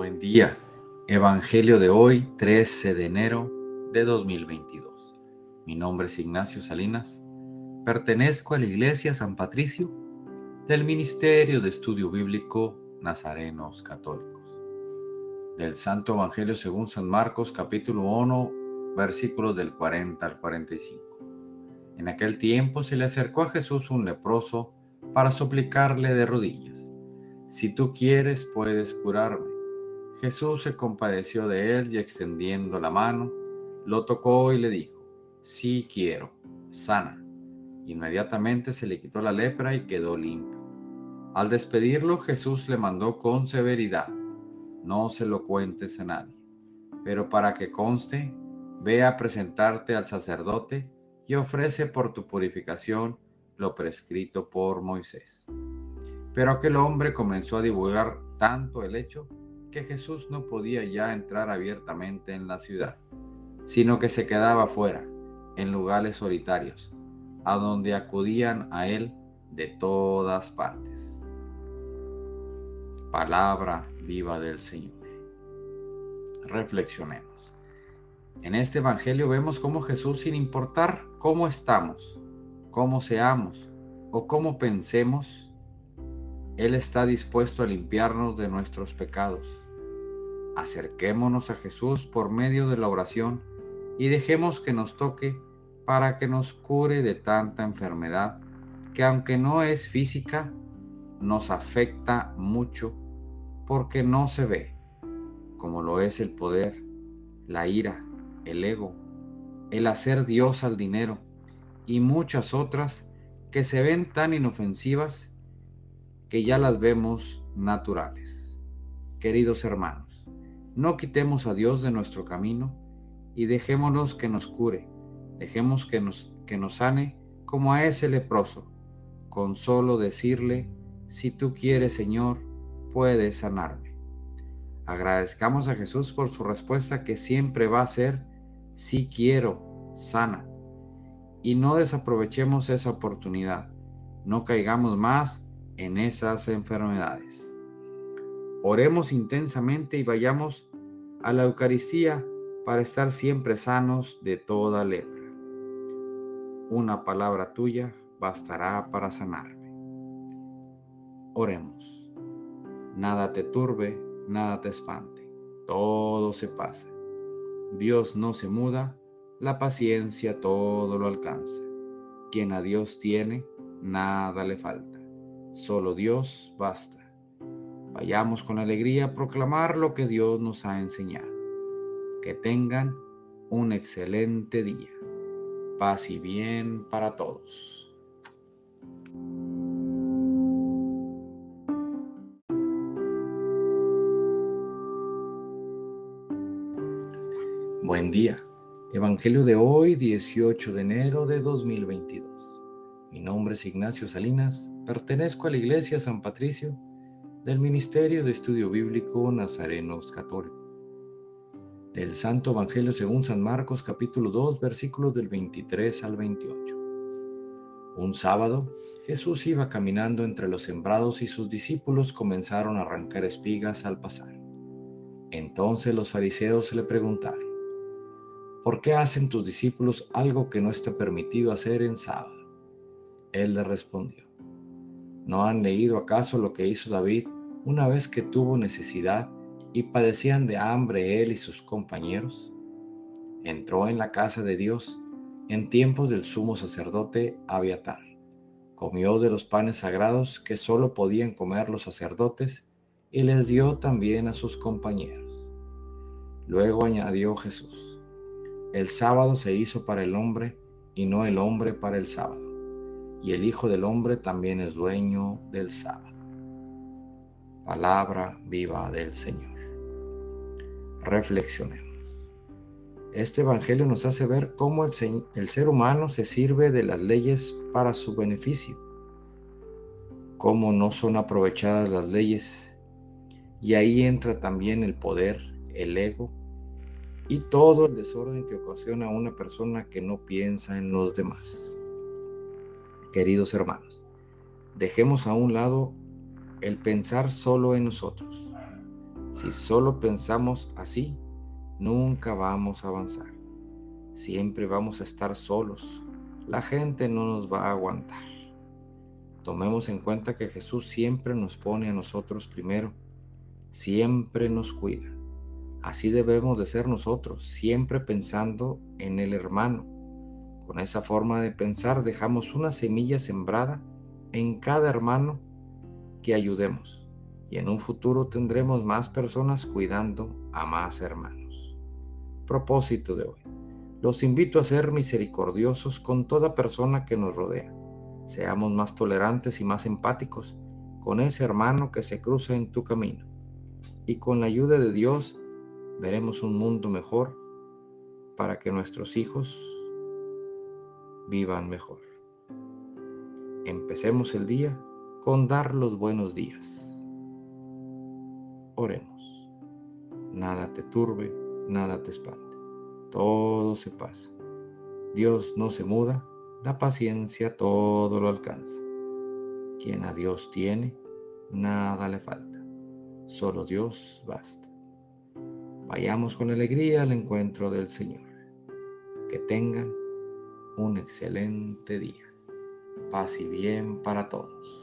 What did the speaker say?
Buen día. Evangelio de hoy, 13 de enero de 2022. Mi nombre es Ignacio Salinas. Pertenezco a la Iglesia San Patricio del Ministerio de Estudio Bíblico Nazarenos Católicos. Del Santo Evangelio según San Marcos capítulo 1 versículos del 40 al 45. En aquel tiempo se le acercó a Jesús un leproso para suplicarle de rodillas, si tú quieres puedes curarme. Jesús se compadeció de él y extendiendo la mano, lo tocó y le dijo, sí quiero, sana. Inmediatamente se le quitó la lepra y quedó limpio. Al despedirlo, Jesús le mandó con severidad, no se lo cuentes a nadie, pero para que conste, ve a presentarte al sacerdote y ofrece por tu purificación lo prescrito por Moisés. Pero aquel hombre comenzó a divulgar tanto el hecho que Jesús no podía ya entrar abiertamente en la ciudad, sino que se quedaba fuera, en lugares solitarios, a donde acudían a él de todas partes. Palabra viva del Señor. Reflexionemos. En este Evangelio vemos cómo Jesús, sin importar cómo estamos, cómo seamos o cómo pensemos, Él está dispuesto a limpiarnos de nuestros pecados. Acerquémonos a Jesús por medio de la oración y dejemos que nos toque para que nos cure de tanta enfermedad que aunque no es física, nos afecta mucho porque no se ve, como lo es el poder, la ira, el ego, el hacer Dios al dinero, y muchas otras que se ven tan inofensivas que ya las vemos naturales. Queridos hermanos, no quitemos a Dios de nuestro camino y dejémonos que nos cure, dejemos que nos, que nos sane como a ese leproso, con solo decirle, si tú quieres Señor, puedes sanarme. Agradezcamos a Jesús por su respuesta que siempre va a ser, si quiero, sana y no desaprovechemos esa oportunidad. No caigamos más en esas enfermedades. Oremos intensamente y vayamos a la Eucaristía para estar siempre sanos de toda lepra. Una palabra tuya bastará para sanarme. Oremos. Nada te turbe, nada te espante. Todo se pasa. Dios no se muda la paciencia todo lo alcanza. Quien a Dios tiene, nada le falta. Solo Dios basta. Vayamos con alegría a proclamar lo que Dios nos ha enseñado. Que tengan un excelente día. Paz y bien para todos. Buen día. Evangelio de hoy, 18 de enero de 2022. Mi nombre es Ignacio Salinas, pertenezco a la Iglesia San Patricio del Ministerio de Estudio Bíblico Nazarenos Católico. Del Santo Evangelio según San Marcos capítulo 2 versículos del 23 al 28. Un sábado, Jesús iba caminando entre los sembrados y sus discípulos comenzaron a arrancar espigas al pasar. Entonces los fariseos le preguntaron, ¿por qué hacen tus discípulos algo que no está permitido hacer en sábado? Él le respondió, ¿no han leído acaso lo que hizo David una vez que tuvo necesidad y padecían de hambre él y sus compañeros? Entró en la casa de Dios en tiempos del sumo sacerdote Abiatar. Comió de los panes sagrados que sólo podían comer los sacerdotes y les dio también a sus compañeros. Luego añadió Jesús, el sábado se hizo para el hombre y no el hombre para el sábado. Y el Hijo del Hombre también es dueño del sábado. Palabra viva del Señor. Reflexionemos. Este Evangelio nos hace ver cómo el, el ser humano se sirve de las leyes para su beneficio, cómo no son aprovechadas las leyes, y ahí entra también el poder, el ego y todo el desorden que ocasiona una persona que no piensa en los demás. Queridos hermanos, dejemos a un lado el pensar solo en nosotros. Si solo pensamos así, nunca vamos a avanzar. Siempre vamos a estar solos. La gente no nos va a aguantar. Tomemos en cuenta que Jesús siempre nos pone a nosotros primero, siempre nos cuida. Así debemos de ser nosotros, siempre pensando en el hermano. Con esa forma de pensar dejamos una semilla sembrada en cada hermano que ayudemos y en un futuro tendremos más personas cuidando a más hermanos. Propósito de hoy. Los invito a ser misericordiosos con toda persona que nos rodea Seamos más tolerantes y más empáticos con ese hermano que se cruza en tu camino. Y con la ayuda de Dios veremos un mundo mejor para que nuestros hijos vivan mejor. Empecemos el día con dar los buenos días. Oremos. Nada te turbe, nada te espante. Todo se pasa. Dios no se muda la paciencia todo lo alcanza. Quien a Dios tiene, nada le falta. Solo Dios basta. Vayamos con alegría al encuentro del Señor. Que tengan un excelente día. Paz y bien para todos.